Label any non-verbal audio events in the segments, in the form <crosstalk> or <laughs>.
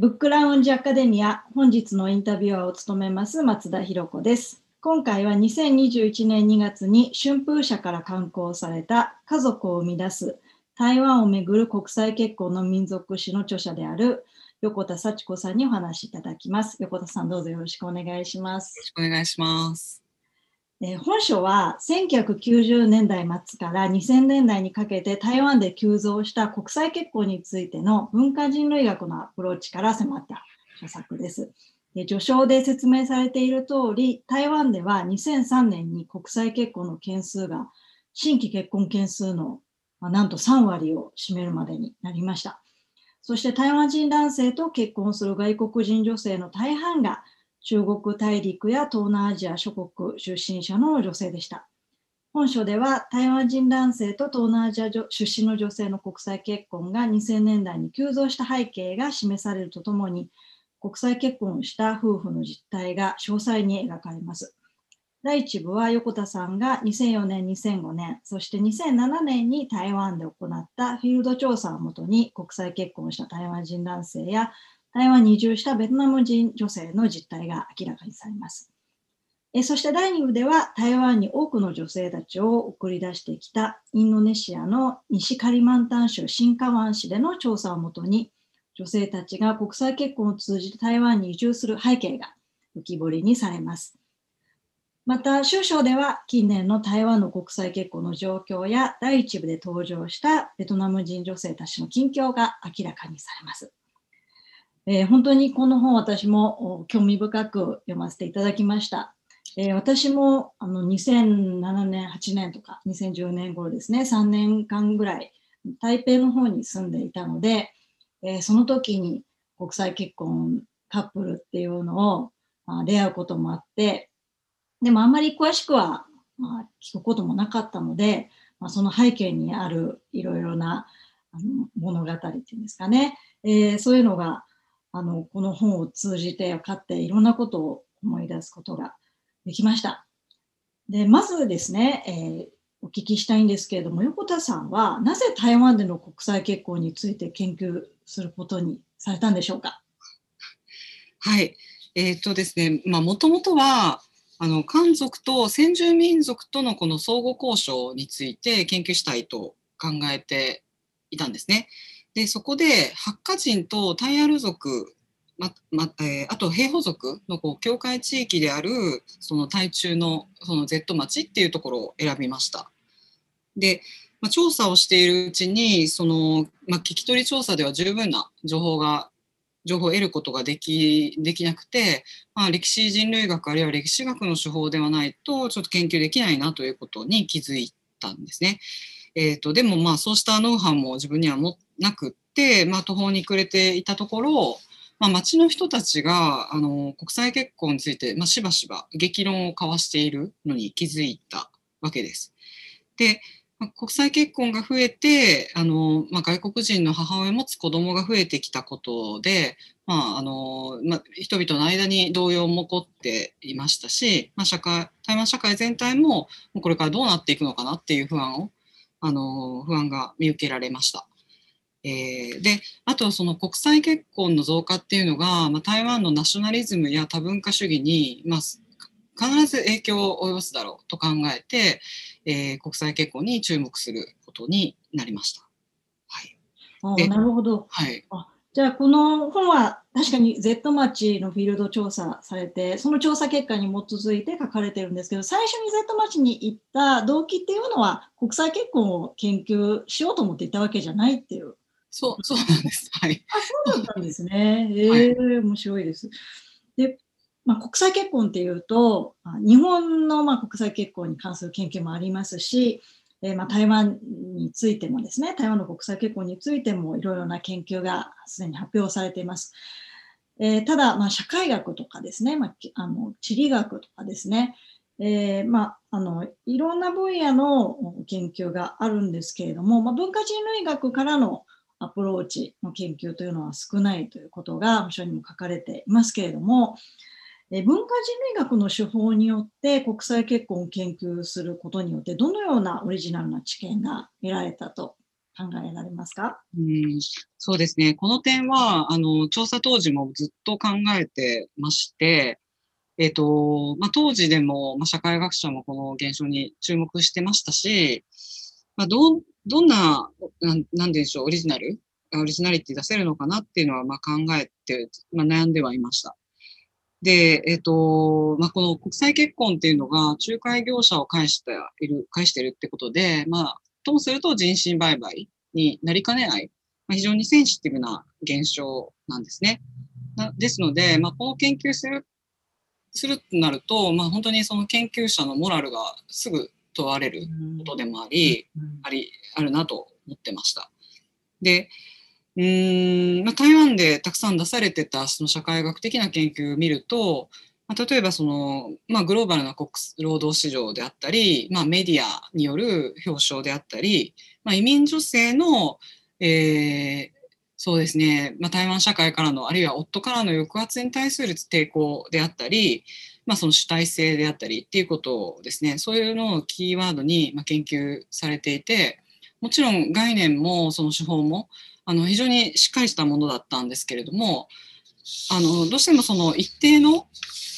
ブックラウンジアカデミア本日のインタビュアーを務めます松田博子です。今回は2021年2月に春風社から刊行された家族を生み出す台湾をめぐる国際結婚の民族史の著者である横田幸子さんにお話しいただきます。横田さんどうぞよろしくお願いします。よろしくお願いします。え本書は1990年代末から2000年代にかけて台湾で急増した国際結婚についての文化人類学のアプローチから迫った著作です。で序章で説明されている通り、台湾では2003年に国際結婚の件数が新規結婚件数のまなんと3割を占めるまでになりました。そして台湾人男性と結婚する外国人女性の大半が中国大陸や東南アジア諸国出身者の女性でした。本書では台湾人男性と東南アジア出身の女性の国際結婚が2000年代に急増した背景が示されるとともに国際結婚した夫婦の実態が詳細に描かれます。第1部は横田さんが2004年、2005年、そして2007年に台湾で行ったフィールド調査をもとに国際結婚した台湾人男性や台湾に移住したベトナム人女性の実態が明らかにされます。えそして第2部では台湾に多くの女性たちを送り出してきたインドネシアの西カリマンタン州新カワン市での調査をもとに女性たちが国際結婚を通じて台湾に移住する背景が浮き彫りにされます。また、州章では近年の台湾の国際結婚の状況や第一部で登場したベトナム人女性たちの近況が明らかにされます。えー、本当にこの本私も興味深く読ませていただきました。えー、私もあの2007年、8年とか2010年頃ですね、3年間ぐらい台北の方に住んでいたので、えー、その時に国際結婚カップルっていうのを、まあ、出会うこともあって、でもあんまり詳しくは、まあ、聞くこともなかったので、まあ、その背景にあるいろいろなあの物語っていうんですかね、えー、そういうのがあのこの本を通じて分かっていろんなことを思い出すことができました。でまずですね、えー、お聞きしたいんですけれども横田さんはなぜ台湾での国際結婚について研究することにされたんでしょうか？はい、えー、っとですね、まあもともとはあの漢族と先住民族とのこの相互交渉について研究したいと考えていたんですね。でそこでハッカ人とタイアル族まま、あと平保族のこう境界地域であるその台中のその Z 町っていうところを選びました。で、まあ、調査をしているうちにその、まあ、聞き取り調査では十分な情報が情報を得ることができできなくて、まあ、歴史人類学あるいは歴史学の手法ではないとちょっと研究できないなということに気づいたんですね。えーと、でもまあそうしたノウハウも自分にはもなくって、まあ、途方に暮れていたところ、まあ、町の人たちがあの国際結婚について、まあ、しばしば激論を交わしているのに気づいたわけです。で、ま、国際結婚が増えてあの、まあ、外国人の母親を持つ子どもが増えてきたことで、まああのまあ、人々の間に動揺も起こっていましたし、まあ、社会台湾社会全体もこれからどうなっていくのかなっていう不安をあの不安が見受けられました。えー、であとその国際結婚の増加っていうのが、まあ、台湾のナショナリズムや多文化主義に、まあ、必ず影響を及ぼすだろうと考えて、えー、国際結婚に注目することになりました。はい、あなるほど。はい、あじゃあこの本は確かに Z 町のフィールド調査されてその調査結果に基づいて書かれてるんですけど最初に Z 町に行った動機っていうのは国際結婚を研究しようと思っていたわけじゃないっていう。そう、そうなんです。はい。あ、そうだったんですね。ええーはい、面白いです。で、まあ、国際結婚っていうと、日本のまあ国際結婚に関する研究もありますし、えー、まあ台湾についてもですね、台湾の国際結婚についてもいろいろな研究がすでに発表されています。えー、ただ、まあ、社会学とかですね、まあ、あの地理学とかですね、えー、まあ、あのいろんな分野の研究があるんですけれども、まあ、文化人類学からのアプローチの研究というのは少ないということが書にも書かれていますけれども、文化人類学の手法によって国際結婚を研究することによってどのようなオリジナルな知見が得られたと考えられますか？うんそうですね。この点は、あの、調査当時もずっと考えてまして、えっ、と、まあ、当時でも、まあ、社会学者もこの現象に注目してましたし、まあ、ど、どんな、なん、なんでしょう、オリジナルオリジナリティ出せるのかなっていうのは、ま、考えて、ま、悩んではいました。で、えっ、と、まあ、この国際結婚っていうのが仲介業者を介している、介しているってことで、まあ、ともすると人身売買になりかねない、まあ、非常にセンシティブな現象なんですね。なですので、まあ、この研究する、するとなると、まあ、本当にその研究者のモラルがすぐ問われることでもあり、うんあり、あるなと思ってました。で、うん、まあ、台湾でたくさん出されてたその社会学的な研究を見ると、まあ、例えばその、まあ、グローバルな国労働市場であったり、まあ、メディアによる表彰であったり、まあ、移民女性の、えーそうですね、まあ、台湾社会からの、あるいは夫からの抑圧に対する抵抗であったり、まあ、その主体性であったりっていうことをですね、そういうのをキーワードに研究されていて、もちろん概念もその手法もあの非常にしっかりしたものだったんですけれども、あのどうしてもその一定の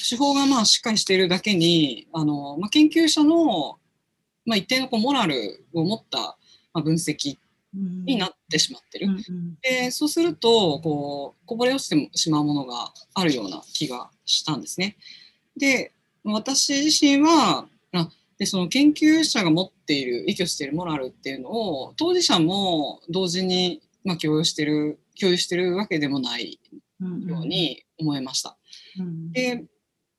手法がまあしっかりしているだけに、あのまあ、研究者の、まあ、一定のこうモラルを持ったまあ分析になってしまってる。うんうんでそうするとこうこぼれ落ちてしまうものがあるような気がしたんですね。で私自身はあでその研究者が持っている依拠しているモラルっていうのを当事者も同時に、まあ、共有してる共有してるわけでもないうんように思いました。うんで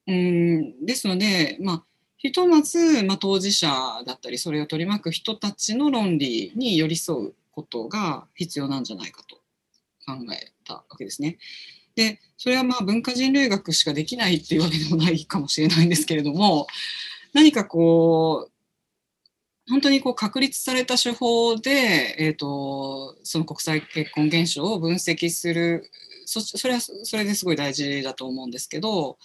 うんですので、まあ、ひとまず、まあ、当事者だったりそれを取り巻く人たちの論理に寄り添うことが必要なんじゃないかと考えたわけですね。でそれはまあ文化人類学しかできないっていうわけでもないかもしれないんですけれども何かこう本当にこう確立された手法で、えー、とその国際結婚現象を分析するそそれはそれですごい大事だと思うんですけど、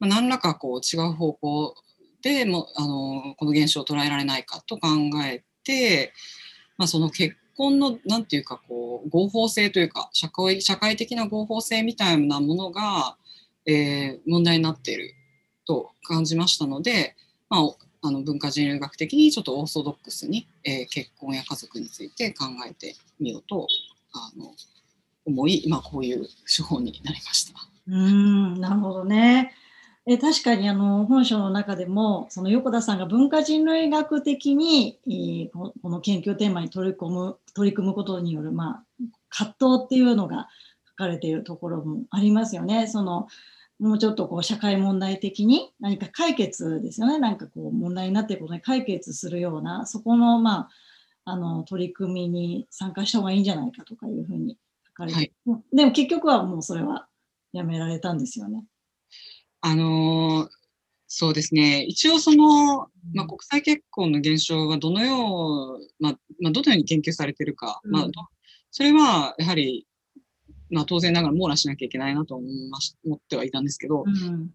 まあ、何らかこう違う方向でもあのこの現象を捉えられないかと考えて、まあ、その結婚のなんていうかこう合法性というか社会社会的な合法性みたいなものが、えー問題になっていると感じましたので、まあ、あの文化人類学的にちょっとオーソドックスに、えー結婚や家族について考えてみようとあの思い、ま、こういう手法になりました。うんなるほどね。え確かにあの本書の中でもその横田さんが文化人類学的に、えーこの研究テーマに取り込む取り組むことによる、まあ、葛藤っていうのが書かれているところもありますよね。そのもうちょっとこう社会問題的に何か解決ですよね。なんかこう問題になっていることに解決するようなそこのまああの取り組みに参加した方がいいんじゃないかとかいうふうに書かれて、はい。でも結局はもうそれはやめられたんですよね。あのーそうですね。一応その、まあ、国際結婚の現象がどのよう、まあまあ、どのように研究されているか、まあうん。どそれはやはり、まあ、当然ながら網羅しなきゃいけないなと思いまし思ってはいたんですけど、うん。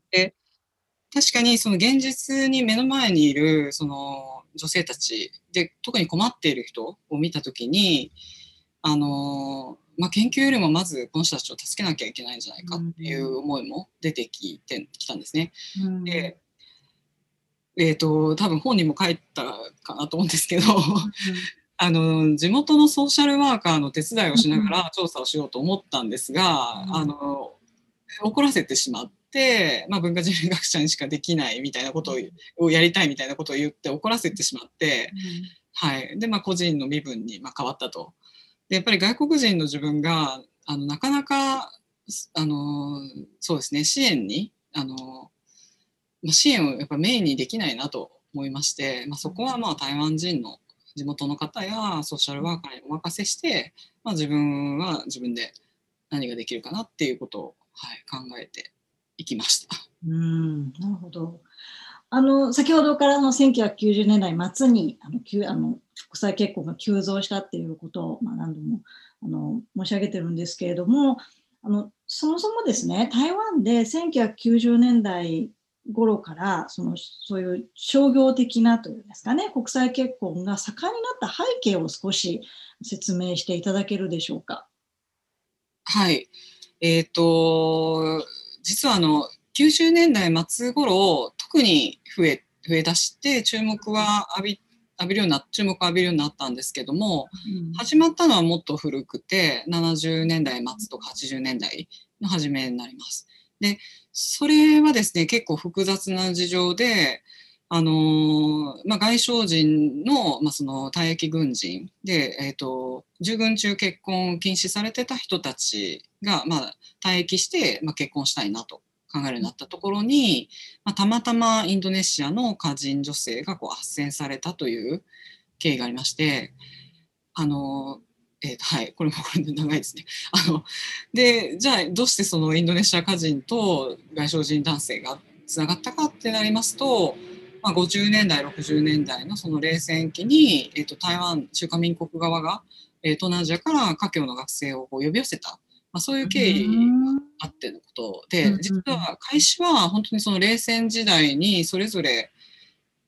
確かにその現実に目の前にいるその女性たちで特に困っている人を見た時にあの、まあ、研究よりもまずこの人たちを助けなきゃいけないんじゃないかっていう思いも出てきてきたんですね。うん。で、えー、と多分本にも書いたかなと思うんですけどあの地元のソーシャルワーカーの手伝いをしながら調査をしようと思ったんですが、うんあの怒らせてしまって、まあ、文化人類学者にしかできないみたいなことををやりたいみたいなことを言って怒らせてしまって、はい。でまあ、個人の身分にまあ変わったと。でやっぱり外国人の自分があのなかなかあのそうですね支援にあの、まあ、支援をやっぱメインにできないなと思いまして、まあ、そこはまあ台湾人の地元の方やソーシャルワーカーにお任せして、まあ、自分は自分で何ができるかなっていうことを、はい、考えていきました。うん、なるほど。あの先ほどからの1990年代末にあの急あの国際結婚が急増したっていうことを、まあ、何度もあの申し上げてるんですけれどもあのそもそもですね台湾で1990年代頃からそのそういう商業的なというんですかね国際結婚が盛んになった背景を少し説明していただけるでしょうか。はいえーと、実はあの90年代末頃特に増え増え出して注目は浴び浴びるような注目を浴びるようになったんですけども、うん、始まったのはもっと古くて70年代末とか80年代の初めになります。でそれはですね結構複雑な事情であのまあ、外省人の,、まあその退役軍人で、えーと、従軍中結婚禁止されてた人たちが、まあ、退役して、まあ、結婚したいなと考えるようになったところに、まあ、たまたまインドネシアの歌人女性がこう斡旋されたという経緯がありましてあの、えー、はい。これもこれで長いですね。あのでじゃあどうしてそのインドネシア歌人と外省人男性がつながったかってなりますとまあ、50年代60年代のその冷戦期に、えーと、台湾中華民国側が、えー、東南アジアから華僑の学生をこう呼び寄せた、まあ、そういう経緯があってのことで、実は開始は本当にその冷戦時代にそれぞれ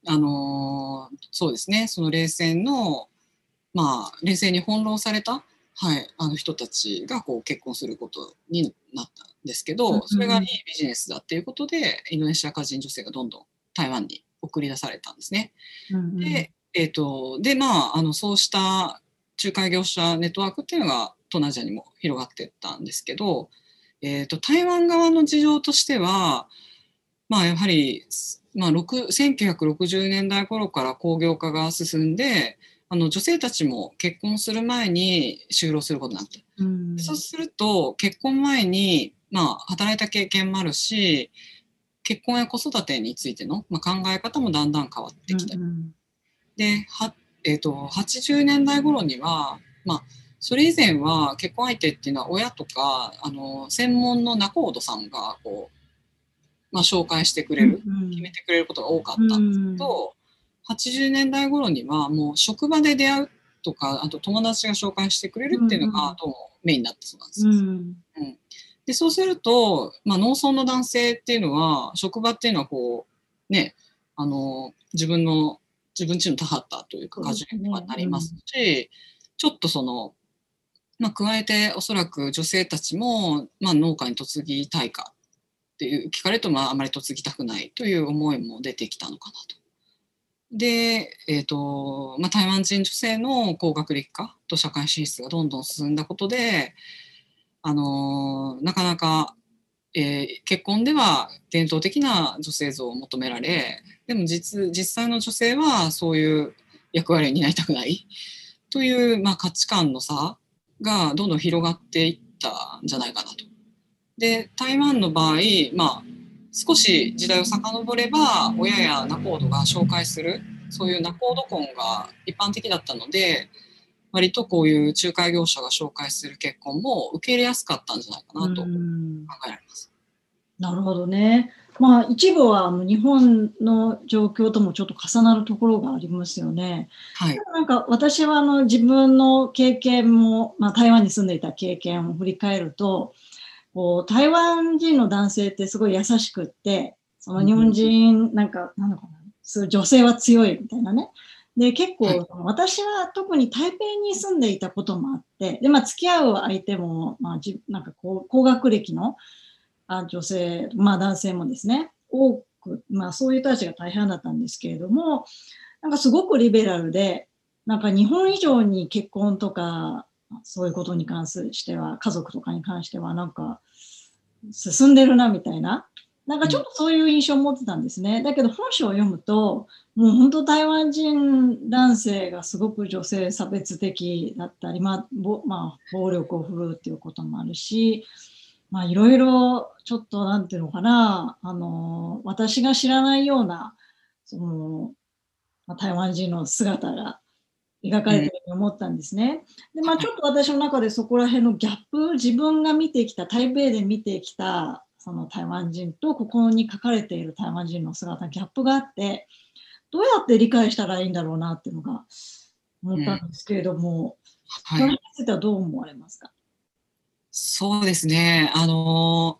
あのー、そうですねその冷戦のまあ冷戦に翻弄されたはい、あの人たちがこう結婚することになったんですけど、それがいいビジネスだっていうことでインドネシア歌人女性がどんどん台湾に送り出されたんですね。うんうん、で,、えーと、でまああのそうした仲介業者ネットワークっていうのが東南アジアにも広がっていったんですけど、えーと、台湾側の事情としては、まあ、やはり、まあ、1960年代頃から工業化が進んであの女性たちも結婚する前に就労することになった。うん、そうすると結婚前に、まあ、働いた経験もあるし結婚や子育てについての、まあ、考え方もだんだん変わってきた。うんうん、では、えーと、80年代頃には、まあ、それ以前は結婚相手っていうのは親とかあの専門の仲人さんがこう、まあ、紹介してくれる、うんうん、決めてくれることが多かったんですけど、うん、80年代頃にはもう職場で出会うとかあと友達が紹介してくれるっていうのがどうもメインになってそうなんですよ。うん、うんでそうすると、まあ、農村の男性っていうのは職場っていうのはこうねあの自分の自分ちの田畑というか果樹園とかになりますし、ねうん、ちょっとその、まあ、加えておそらく女性たちも、まあ、農家に嫁ぎたいかっていう聞かれると、まあ、あまり嫁ぎたくないという思いも出てきたのかなと。で、えーとまあ、台湾人女性の高学歴化と社会進出がどんどん進んだことで、あのなかなか、えー、結婚では伝統的な女性像を求められでも実実際の女性はそういう役割に担いたくないという、まあ、価値観の差がどんどん広がっていったんじゃないかなと。で台湾の場合、まあ、少し時代を遡れば親や仲人が紹介するそういう仲人婚が一般的だったので割とこういう仲介業者が紹介する結婚も受け入れやすかったんじゃないかなと考えられます。なるほどね。まあ一部は日本の状況ともちょっと重なるところがありますよね。はい、なんか私はあの自分の経験も、まあ、台湾に住んでいた経験を振り返るとこう台湾人の男性ってすごい優しくってその日本人なんか、うん、なんだかな女性は強いみたいなね。で、結構、はい、私は特に台北に住んでいたこともあって、で、まあ、付き合う相手も、まあ、じなんかこう、高学歴のあ女性、まあ、男性もですね、多く、まあ、そういう人たちが大半だったんですけれども、なんかすごくリベラルで、なんか日本以上に結婚とか、そういうことに関しては、家族とかに関しては、なんか、進んでるなみたいな、なんかちょっとそういう印象を持ってたんですね。だけど本書を読むと、もう本当台湾人男性がすごく女性差別的だったり、まあ、ぼまあ、暴力を振るうっていうこともあるし、まあいろいろちょっとなんていうのかな、あの、私が知らないような、その、まあ、台湾人の姿が描かれてるように思ったんですね。で、まあちょっと私の中でそこら辺のギャップ、自分が見てきた、台北で見てきたその台湾人とここに書かれている台湾人の姿ギャップがあってどうやって理解したらいいんだろうなっていうのが思ったんですけれども、うん、はい、それにはどう思われますか？そうですね。あの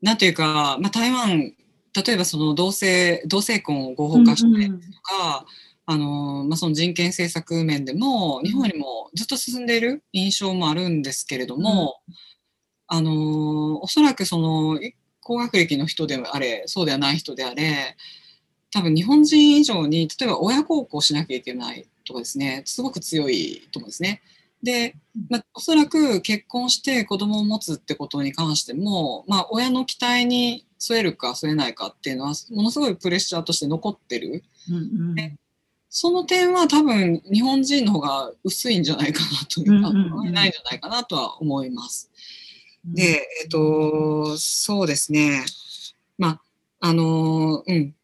なんていうか、まあ、台湾例えばその同性同性婚を合法化したりとか、あのまあ、その人権政策面でも日本よりもずっと進んでいる印象もあるんですけれども、うん、あのおそらくその高学歴の人であれそうではない人であれ多分日本人以上に例えば親孝行しなきゃいけないとかですねすごく強いと思うんですね。で、まあ、おそらく結婚して子供を持つってことに関しても、まあ、親の期待に添えるか添えないかっていうのはものすごいプレッシャーとして残ってる。うんうん、その点は多分日本人の方が薄いんじゃないかなというか、うんうんうん、ないんじゃないかなとは思います。で、えっと、そうですね。まあ、あの、うん、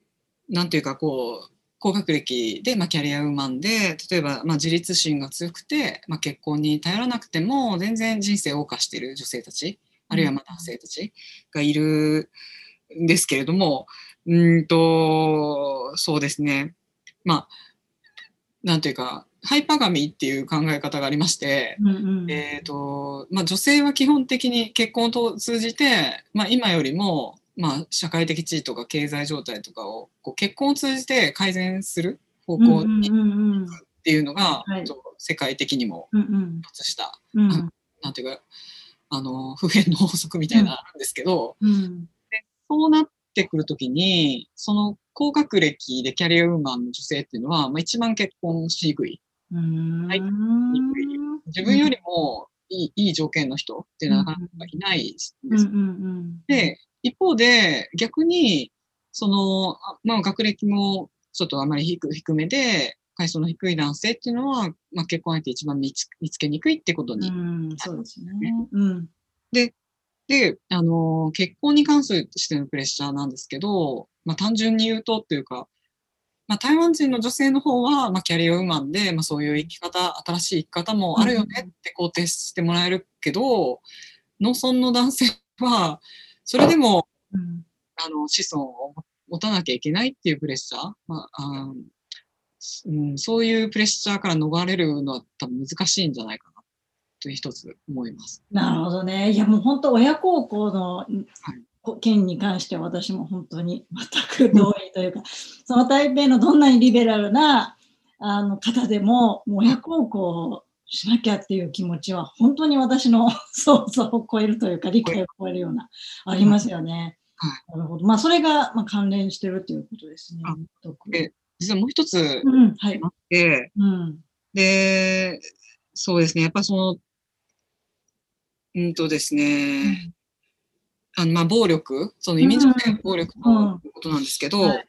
なんていうかこう、高学歴で、まあ、キャリアウーマンで例えば、まあ、自立心が強くて、まあ、結婚に頼らなくても全然人生を謳歌している女性たちあるいはま男性たちがいるんですけれどもうんとそうですね。まあなんていうかハイパガミっていう考え方がありまして、うんうん、えーとまあ、女性は基本的に結婚を通じて、まあ、今よりもまあ、社会的地位とか経済状態とかをこう結婚を通じて改善する方向にっていうのが、世界的にも発した、うん。うん、なんていうかあの普遍の法則みたいなあるんですけど、うん、でそうなってくるときにその高学歴でキャリアウーマンの女性っていうのは、まあ、一番結婚しにくい。はい、自分よりもいいいい条件の人っていうのはなかなかいないんです。で一方で、逆に、その、まあ、学歴もちょっとあまり低低めで、階層の低い男性っていうのは、まあ、結婚相手一番見つ見つけにくいってことに、うん、そうですね。うん、で、で、あの、結婚に関するしてのプレッシャーなんですけど、まあ、単純に言うとっていうか、まあ、台湾人の女性の方は、まあ、キャリアウーマンで、まあ、そういう生き方、新しい生き方もあるよねって肯定してもらえるけど、うん、農村の男性は、それでも、うん、あの子孫を持たなきゃいけないっていうプレッシャー、まああうん、そういうプレッシャーから逃れるのは多分難しいんじゃないかなという一つ思います。なるほどね。いやもう本当親孝行の、はい件に関しては私も本当に全く同意というか、その台北のどんなにリベラルなあの方でも、もう親孝行しなきゃっていう気持ちは本当に私の <laughs> 想像を超えるというか理解を超えるようなありますよね。はい、なるほど。まあそれがまあ関連してるっていうことですね。で実はもう一つあって、うんはいうん、でそうですねやっぱそのうんとですね、うん、あのまあ暴力その移民女性暴力のことなんですけど、はい、やっ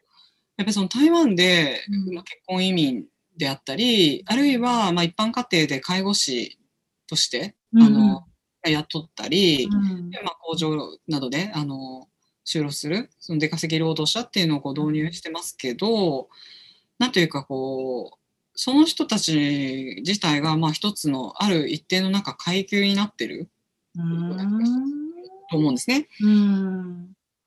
ぱりその台湾で、まあ、結婚移民であったり、あるいはまあ一般家庭で介護士として、うん、あの雇ったり、うん、まあ、工場などであの就労するその出稼ぎ労働者っていうのをこう導入してますけど、なんというかこうその人たち自体がまあ一つのある一定の中階級になってると思うんですね。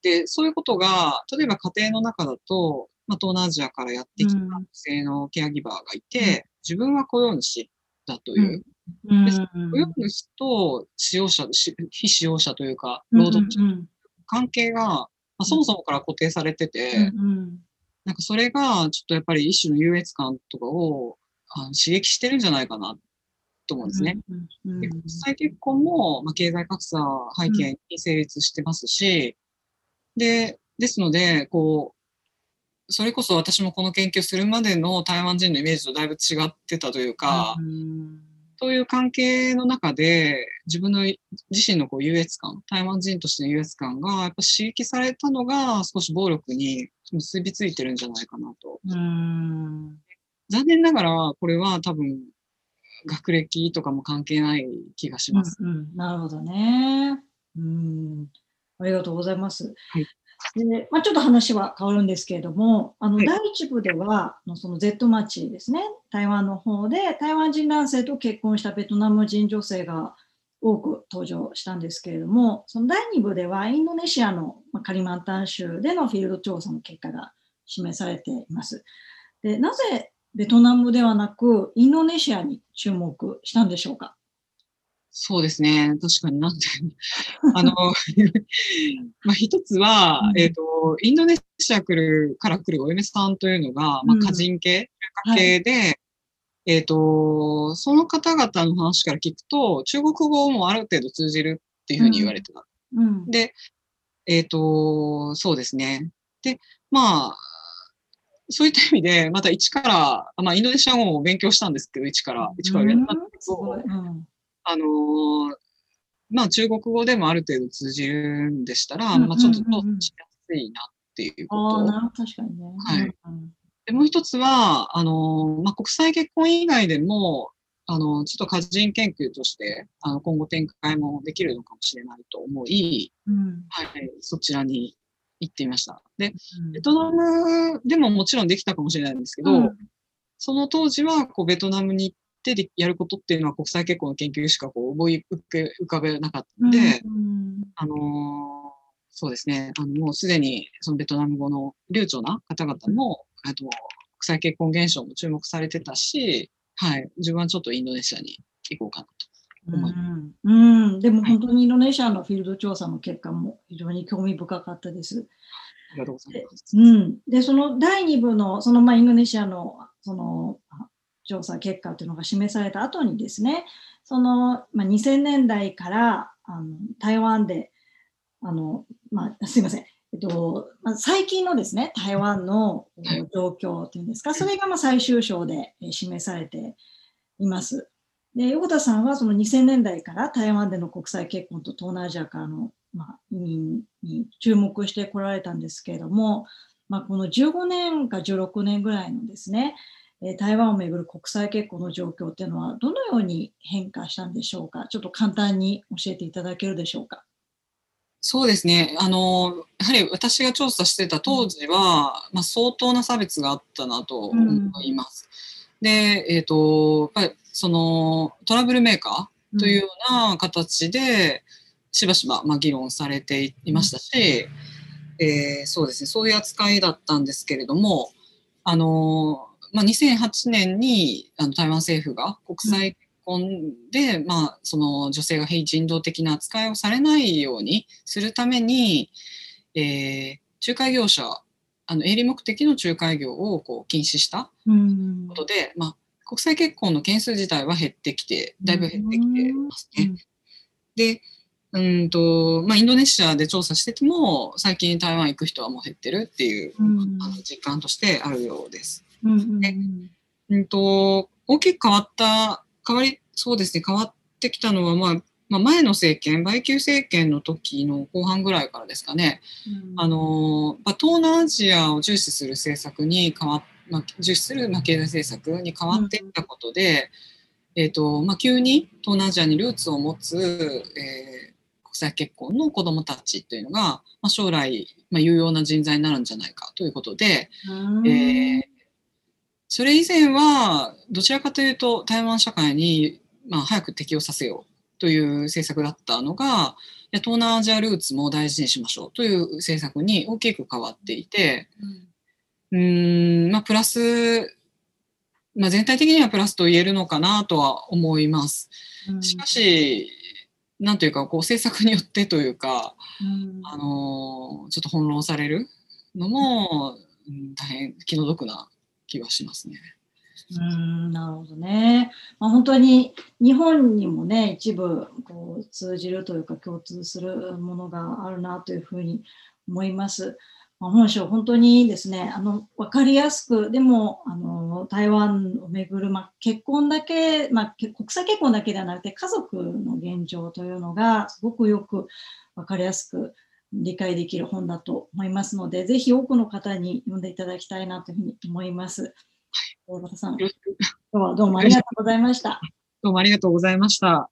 でそういうことが例えば家庭の中だとまあ、東南アジアからやってきた女性のケアギバーがいて、うん、自分は雇用主だという。うん、雇用主と使用者、非使用者というか、労働者の関係が、まあ、そもそもから固定されてて、なんかそれがちょっとやっぱり一種の優越感とかをあの刺激してるんじゃないかなと思うんですね。で国際結婚も、まあ、経済格差背景に成立してますし、で、ですので、こう、それこそ私もこの研究するまでの台湾人のイメージとだいぶ違ってたというか、うそういう関係の中で自分の自身のこう優越感台湾人としての優越感がやっぱ刺激されたのが少し暴力に結びついてるんじゃないかなと。残念ながらこれは多分学歴とかも関係ない気がします。うんうん、なるほどね。うんありがとうございます。はい、でまあ、ちょっと話は変わるんですけれども、あの、第一部では、その Z 町ですね、台湾の方で台湾人男性と結婚したベトナム人女性が多く登場したんですけれども、その第2部ではインドネシアのカリマンタン州でのフィールド調査の結果が示されています。でなぜベトナムではなくインドネシアに注目したんでしょうか？そうですね。確かになんて。<laughs> あの、<laughs> まあ、一つは、うんえっ、と、インドネシア来るから来るお嫁さんというのが、まあ、うん家人系、中華系で、えっ、と、その方々の話から聞くと、中国語もある程度通じるっていうふうに言われてた。うん。で、えっ、と、そうですね。で、まあ、そういった意味で、また一から、まあ、インドネシア語も勉強したんですけど、一から、一からやったんですけど。うん。あのーまあ中国語でもある程度通じるんでしたら、うんまあちょっとうんうんうんしやすいなっていうこと。確かにね。はいうんで、もう一つは、あのーまあ国際結婚以外でも、あの、ちょっと個人研究として、あの、今後展開もできるのかもしれないと思い、うん。はい、そちらに行ってみました。で、うん。ベトナムでももちろんできたかもしれないんですけど、うん。その当時は、こう、ベトナムに行ってでやることっていうのは国際結婚の研究しかこう思い浮かべなかったので、うんあのーそうですね、あのもうすでにそのベトナム語の流暢な方々も、あと国際結婚現象も注目されてたし、はい、自分はちょっとインドネシアに行こうかなと。思いうんうん、でもはい本当にインドネシアのフィールド調査の結果も非常に興味深かったです。ありがとうございます。うん、で、その第2部の、そのまあインドネシアのそのあ調査結果というのが示された後にですね、その、まあ、2000年代からあの台湾で、あのまあ、すいません、えっとまあ、最近のですね、台湾のはい状況というんですか、それがまあ最終章でえー示されています。で横田さんはその2000年代から台湾での国際結婚と東南アジアからの、まあ、移民に注目してこられたんですけれども、まあ、この15年か16年ぐらいのですね、えー台湾をめぐる国際結婚の状況っていうのはどのように変化したんでしょうか？ちょっと簡単に教えていただけるでしょうか？そうですね。あの、やはり私が調査してた当時は、まあ、相当な差別があったなと思います。で、えっ、と、やっぱりそのトラブルメーカーというような形で、しばしば、まあ、議論されていましたし、えーそうですね、そういう扱いだったんですけれども、あの、まあ、2008年にあの台湾政府が国際結婚で、まあ、その女性が非人道的な扱いをされないようにするために、えー仲介業者、あの営利目的の仲介業をこう禁止したうん。ことで、まあ、国際結婚の件数自体は減ってきて、だいぶ減ってきてますね。で、うんとまあ、インドネシアで調査してても、最近台湾行く人はもう減ってるっていう、うん。あの実感としてあるようです。うんうんねうんと大きく変わった、変わり、そうですね、変わってきたのは、まあ、まあ、前の政権、バイキュー政権の時の後半ぐらいからですかね、うん。あのまあ、東南アジアを重視する政策に変わっ、まあ、重視する、まあ、経済政策に変わっていったことで、えーとまあ、急に東南アジアにルーツを持つ、えー国際結婚の子どもたちというのが、まあ、将来、まあ、有用な人材になるんじゃないかということで、うん。えーそれ以前はどちらかというと台湾社会に、まあ、早く適用させようという政策だったのがいや東南アジアルーツも大事にしましょうという政策に大きく変わっていてうーん、まあ、プラス、まあ、全体的にはプラスと言えるのかなとは思います。うんしかしなんというかこう政策によってというか、うんあのーちょっと翻弄されるのも、うん大変気の毒な気はしますね。うんなるほどね。まあ、本当に日本にもね、一部こう通じるというか共通するものがあるなというふうに思います。まあ、本書、本当にですね、あの分かりやすく、でもあの台湾をめぐる、まあ、結婚だけ、まあ、国際結婚だけではなくて、家族の現状というのがすごくよく分かりやすく理解できる本だと思いますので、ぜひ多くの方に読んでいただきたいなというふうに思います。大和田さん、今日はどうもありがとうございました。どうもありがとうございました。